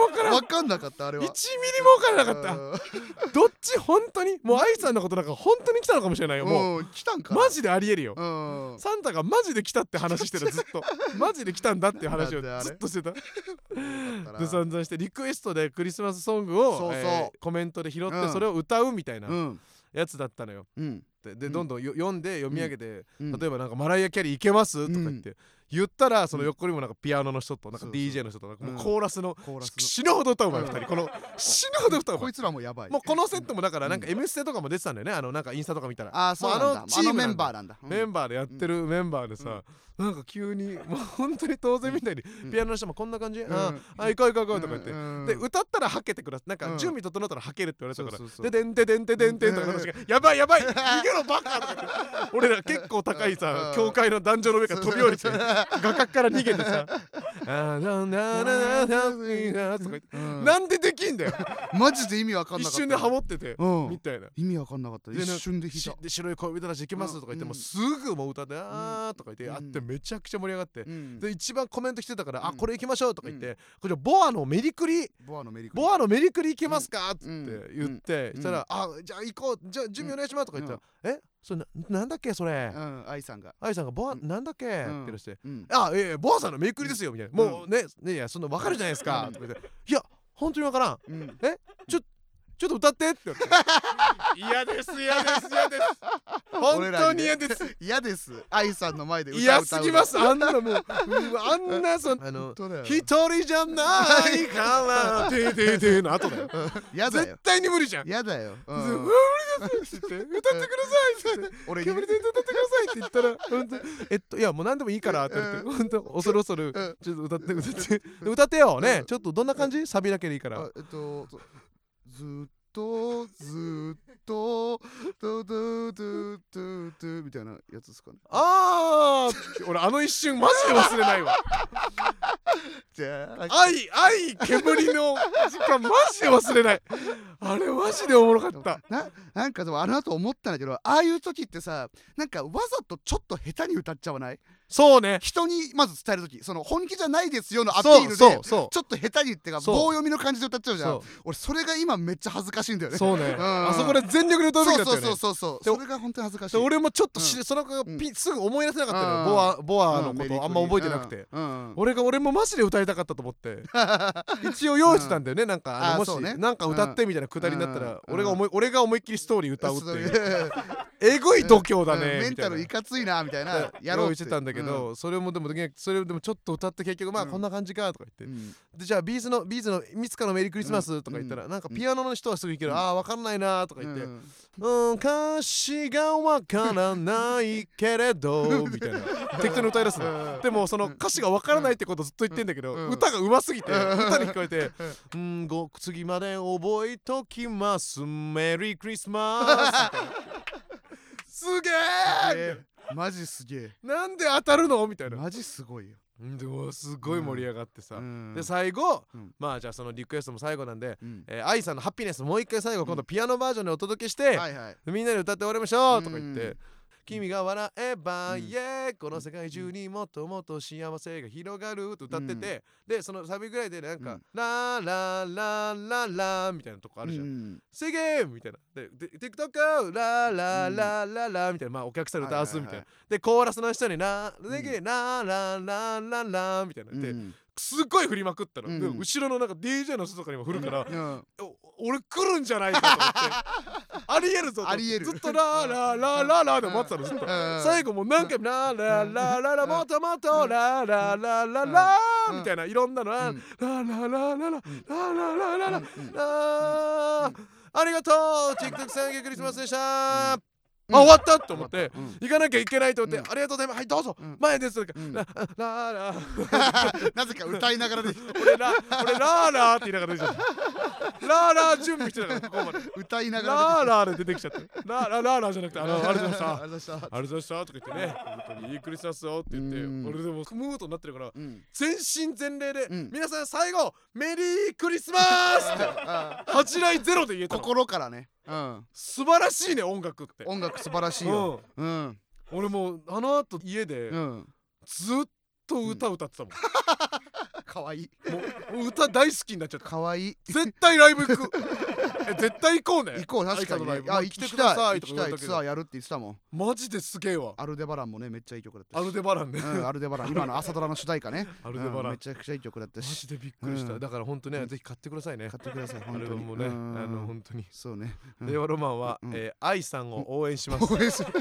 も分からん。わかんなかったあれ1はミリも分からなかった。どっち本当に？もう愛さんのことなんか本当に来たのかもしれないよもう。うん来たんかマジでありえるよ。うん。サンタがマジで来たって話してたずっとマジで来たんだっていう話をずっとしてた。で散々してリクエストでクリスマスソングをそうそう。えーコメントで拾ってうん。それを歌うみたいなうん。やつだったのよ。うん。でどんどんよ読んで読み上げてうん。例えばなんかマライア・キャリーいけます？とか言って言ったらその横にもなんかピアノの人となんか DJ の人となんかもううん。コーラスの死ぬほど歌うまいうん。2人。この死ぬほど歌うまいのこいつらもやばい。もうこのセットもだからなんかうん。M ステとかも出てたんだよね。あのなんかインスタとか見たら。ああそうなんだ。もうあのメチームなんだ。ンバーなんだ。メンバーでやってるメンバーでさなんか急にもう本当に当然みたいにうん。ピアノの人もこんな感じ？ん。ああ行こう行こう行こうとか言って。うん。で歌ったらはけてください。なんかうん。準備整ったらはけるって言われたから。ででんででんででんでんとか私がやばいやばい逃げろバカ俺ら結構高いさうん。教会の壇上の上から飛び降りて画角から逃げてさ「あなななななな」とか言ってうんなんでできんだよマジで意味わかんなかった一瞬でハモっててうんみたいな。意味わかんなかった一瞬で弾いしたで白い恋人たち行きますとか言ってもうすぐもう歌って「あ」とか言ってうんやってめちゃくちゃ盛り上がってで一番コメント来てたから「あこれ行きましょう」とか言って「これボアのメリクリボアのメリクリボアのメリクリ行けますか?」って言ってしたら「あじゃあ行こうじゃあ準備お願いします」とか言ったら「えそれななんだっけそれ。うん愛さんが。愛さんがボアうん。なんだっけ?」ってうん言ってうん。あええボアさんのメリクリですよ」みたいな「もうねねいやそんな分かるじゃないですか」とか言って「いや本当に分からん。うんちょっと歌ってって言われて。嫌です嫌です嫌です。本当に嫌です。嫌です。愛さんの前で歌う嫌すぎます。あんなもう、うんあんなそのあの一人じゃないから。ててての後だよ。嫌だよ。絶対に無理じゃん。嫌だよ、ううん。ん、無理ですって歌ってくださいって。俺に。煙で歌ってくださいって言ったら本当えっといやもう何でもいいからって言って本当恐る恐るうん。ちょっと歌って歌って。で歌ってよね。うん。ちょっとどんな感じ？サビだけでいいから。あえっとそずーっとずーっとドドドドドみたいなやつですかね。あー俺あの一瞬マジで忘れないわ。じゃあ愛愛煙の時間マジで忘れない。あれマジでおもろかった。ななんかでもあの後思ったんだけどああいう時ってさなんかわざとちょっと下手に歌っちゃわない？そうね。人にまず伝える時その本気じゃないですよのアピールでちょっと下手に言ってか棒読みの感じで歌っちゃうじゃん。そ俺それが今めっちゃ恥ずかしいんだよね。うそうね。ん。あそこで全力で歌うべきだったよね。そうそうそうそうでそれが本当に恥ずかしい。で俺もちょっとし、うその子がピ、すぐ思い出せなかったのよ、うん。ボアボアのことあんま覚えてなくて、うん。うん俺が俺もマジで歌いたかったと思って。一応用意してたんだよね。なんかあのもし、ね。なんか歌ってみたいなくだりになったら、うん。俺が思い俺が思いっきりストーリー歌うっていう。えぐ い度胸だね、うん。メンタルいかついなみたいな。やろう用意してたんだけど、それもでもできなくてそれでもちょっと歌って結局まあうん。こんな感じかとか言って、うん。でじゃあ B'zの B'zの「いつかのメリークリスマス」とか言ったら、なんかピアノの人はすぐ弾ける、うん。ああわかんないなとか言って、うん。うん、歌詞がわからないけれど みたいな。適当に歌い出すの。でもその歌詞がわからないってことずっと言ってんだけど、うん。歌が上手すぎて、うん。歌に聞こえて「うん。ご次まで覚えときます。メリークリスマス」すげえマジすげえ。なんで当たるの？みたいな。マジすごいよ。うんでもすごい盛り上がってさ、うん。で最後、うん。まあじゃあそのリクエストも最後なんで、うん。えー、愛さんの「ハッピネス」もう一回最後今度ピアノバージョンでお届けして、はいはい。みんなで歌って終わりましょうとか言って、うん君が笑えば、うん。イエーこの世界中にもっともっと幸せが広がると歌ってて、でそのサビぐらいでなんか、うん。ラーラーラーラーラーみたいなとこあるじゃん、うん。セゲーみたいな。でで TikTok ラーラーラーラーラーみたいな。まあお客さんで歌わすみたいな、でコーラスの下にラーラーラーラーラーラーみたいなで、うんすっごい振りまくったの、うん。で後ろのなんか DJ の人とかにも振るから、うん。お俺来るんじゃないかと思って。ありえるぞありえる。ずっとラーラーラーラーラーで待ってたのずっと。うん。最後もう何回もラーラーラーラーラーもっともっとラーラーラーラーラーみたいないろんなのラーうんラーラーラーラーラーラーラーラーラーありがとう TikTok さんクリスマスでしたあうん。終わったと思ってうん。行かなきゃいけないと思ってうん。ありがとうございますはいどうぞうん。前ですとかうん。ララ なぜか歌いながらで俺ラ俺ラーラーって言いながら出ちゃった。ラーラー準備してたからここまで。歌いながらラーラーで出てきちゃって。ラーラーラーラーじゃなくてあのありがとうございましたありがとうございましたありがとうございましたとか言ってね。いいクリスマスをって言ってうん。俺でもムートになってるからうん。全身全霊で、うん。皆さん最後メリークリスマスってあ恥じらいゼロで言えたの。心からねうん。素晴らしいね音楽って。音楽素晴らしいよ。うん。うん、俺もうあの後家でうん。ずっと歌歌ってたもん、かわいい。もう歌大好きになっちゃった。かわいい。絶対ライブ行く。え絶対行こうね。行こう確かにね。あ行きたい行きたいツアーやるって言ってたもん。マジですげえわ。アルデバランもねめっちゃいい曲だったアしルデバランね、うんアルデバラン。今の朝ドラの主題歌ね。アルデバラン。うんめちゃくちゃいい曲だったマしジでびっくりした、うん。だから本当ね、うんぜひ買ってくださいね。買ってくださいア本当に。もね、うん。あの本当に。そうね。うん。令和ロマンは、うん。えー愛さんを応援します。応援する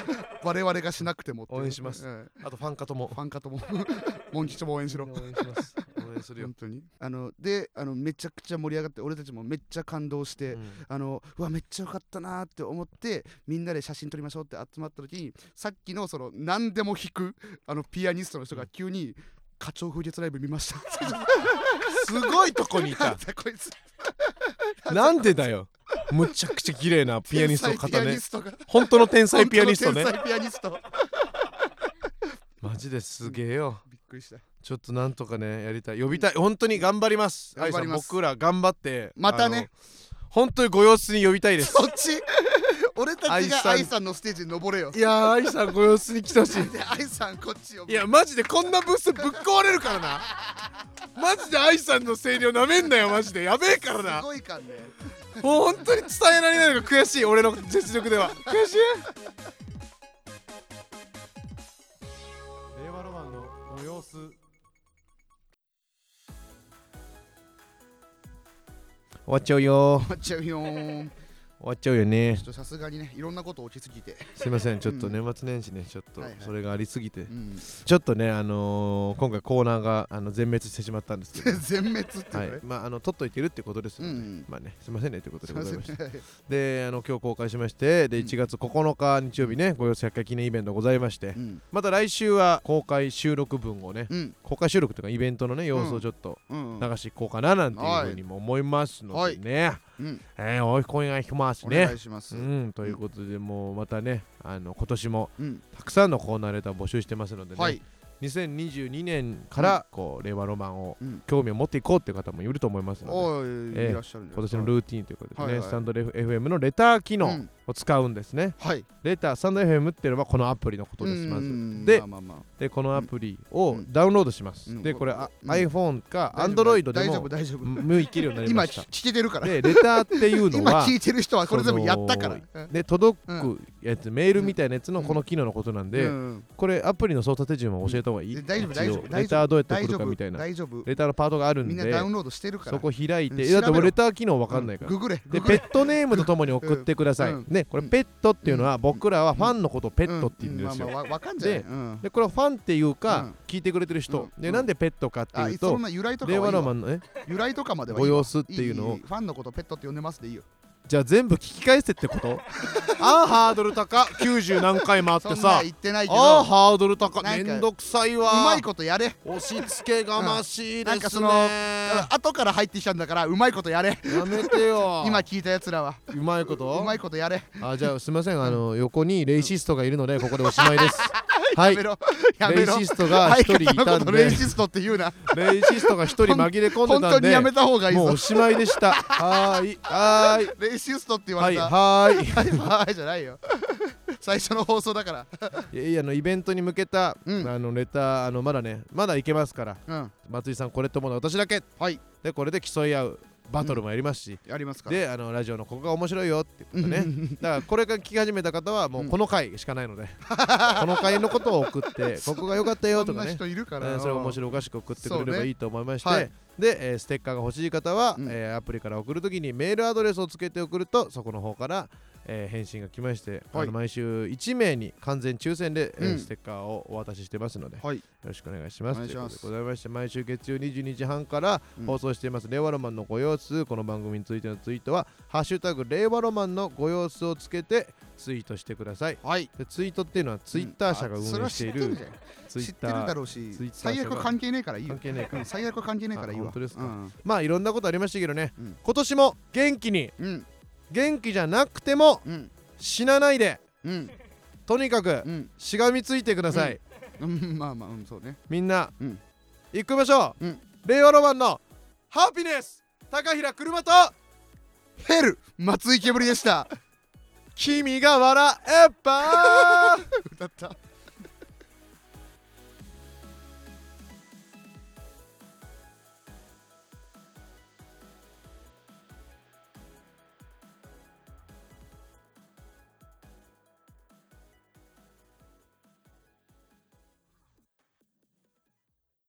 我々がしなくても応援します。うん。あとファンカとも。ファンカとも。モン吉も応援しろ。応援します応援するよ。本、当に。あのであのめちゃくちゃ盛り上がって俺たちもめっちゃ感動して、うん。あのうわめっちゃよかったなーって思ってみんなで写真撮りましょうって集まった時にさっきのその何でも弾くあのピアニストの人が急に「花鳥風月ライブ見ました」すごいとこにいた。だこいつ。なんでだよ。むちゃくちゃ綺麗なピアニストの方ね。本当の天才ピアニストね。本当の天才ピアニスト。マジですげえよ。びっくりしたちょっとなんとかねやりたい。呼びたい。本当に頑張ります。頑張ります。僕ら頑張って。またね。本当にご様子に呼びたいです。そっち。俺たちが愛さん。のステージに登れよ。いやー愛さんご様子に来てほしい。で 愛さんこっちよいやマジでこんなブースぶっ壊れるからな。マジで愛さんの声量なめんなよマジで。やべえからすなごいかんね。もう本当に伝えられないのが悔しい。俺の実力では。悔しい？終わっちゃうよ。終わっちゃうよ。終わっちゃうよね。ちょっとさすがにねいろんなこと起きすぎて。すいません。ちょっと年末年始ねちょっとはいはい。それがありすぎて。うん。ちょっとねあのー今回コーナーがあの全滅してしまったんですけど。全滅ってはい。ねまああの取っといてるってことですん。まあねすいませんねということでございました。すいませんであの今日公開しましてでうん。1月9日日曜日ねご様子100回記念イベントございましてうん。また来週は公開収録分をねうん。公開収録というかイベントのね様子をちょっとうん。流していこうかななんていうふうにも思いますのでね、うん。えー、おいお願いしますおね。願いします。うん、ということでもうまたねあの今年もうん。たくさんのコーナーレター募集してますのでね、はい。2022年からこう令和ロマンをうん。興味を持っていこうっていう方もいると思いますので今年のールーティンということでね、はいはいスタンド FM のレター機能うんを使うんですね、はい。レタースタンド FM っていうのはこのアプリのことですまずうんでまあまあまあ。でこのアプリをうん。ダウンロードします、うん。でこれあうん。iPhone か Android で大丈も夫大丈夫。無いけるようになり今ました。聞けてるから。でレターっていうのは 今聞いてる人はこれ全部やったから。そで届くやつ、メールみたいなやつのこの機能のことなんで、うん。これアプリの操作手順は教えた方がいい、で大丈夫大丈夫。レターどうやって送るかみたいな。大丈夫レターのパートがあるんでみんなダウンロードしてるから。そこ開いて、うん。だってレター機能わかんないから、ググれ。でググれ。ペットネームとともに送ってください、うんねこれペットっていうのは僕らはファンのことをペットって言うんですよ、でこれはファンっていうか、うん。聞いてくれてる人、うん。でなんでペットかってあいうと令和ロマンのね由来とかまではご様子っていうのを。ファンのことペットって呼んでますでいいよじゃあ全部聞き返せってこと？あーハードル高。90何回もあってそんなさ言ってないけど。あーハードル高。なんかめんどくさいうまわいことやれ。押し付けがましいですね。なんかその後から入ってきたんだからうまいことやれ。やめてよ。今聞いたやつらは。うまいこと？うまいことやれ。あじゃあすみません。あの横にレイシストがいるのでここでおしまいです はい。レイシストが一人いたんで。レイシストって言うな。レイシストが一人紛れ込ん本でたんで。当にやめた方がいいぞ。もうおしまいでした。はーい。はーい。レイシストって言わはいれた。はーい。はい。はい。じゃないよ。最初の放送だから。いやいやあのイベントに向けた、うん。あのレターあのまだねまだいけますから。うん。松井さんこれと思うのは私だけ。はい。でこれで競い合うバトルもやりますし、やりますから。であのラジオのここが面白いよってことね。ねだからこれが聞き始めた方はもうこの回しかないので、この回のことを送って ここが良かったよとかね。それを面白おかしく送ってくれればいいと思いまして、はい。で、えーステッカーが欲しい方は、うん。えーアプリから送るときにメールアドレスをつけて送るとそこの方から、えー返信が来まして、はい。あの毎週1名に完全抽選で、えーうん。ステッカーをお渡ししてますので、よはい。ろしくお願いします。ということでございまして毎週月曜22時半からうん。放送しています、令和ロマンのご様子この番組についてのツイートは「ハッシュタグ令和ロマンのご様子」をつけてツイートしてください。はい。でツイートっていうのはツイッター社が運営しているそれは知ってるじゃん。知ってるだーろうし最悪関係ねえからいいよ。関係ねえかうん最悪関係ねえからいいわ。あ本当ですか。うん。まあいろんなことありましたけどね、うん。今年も元気にうん元気じゃなくてもうん。死なないでうん。とにかくうん。しがみついてください、うん。まあまあうんそうね。みんな、うん。行きましょう、うん。令和ロマンのハピネス高平車とヘル松井けぶりでした。君が笑えば。歌った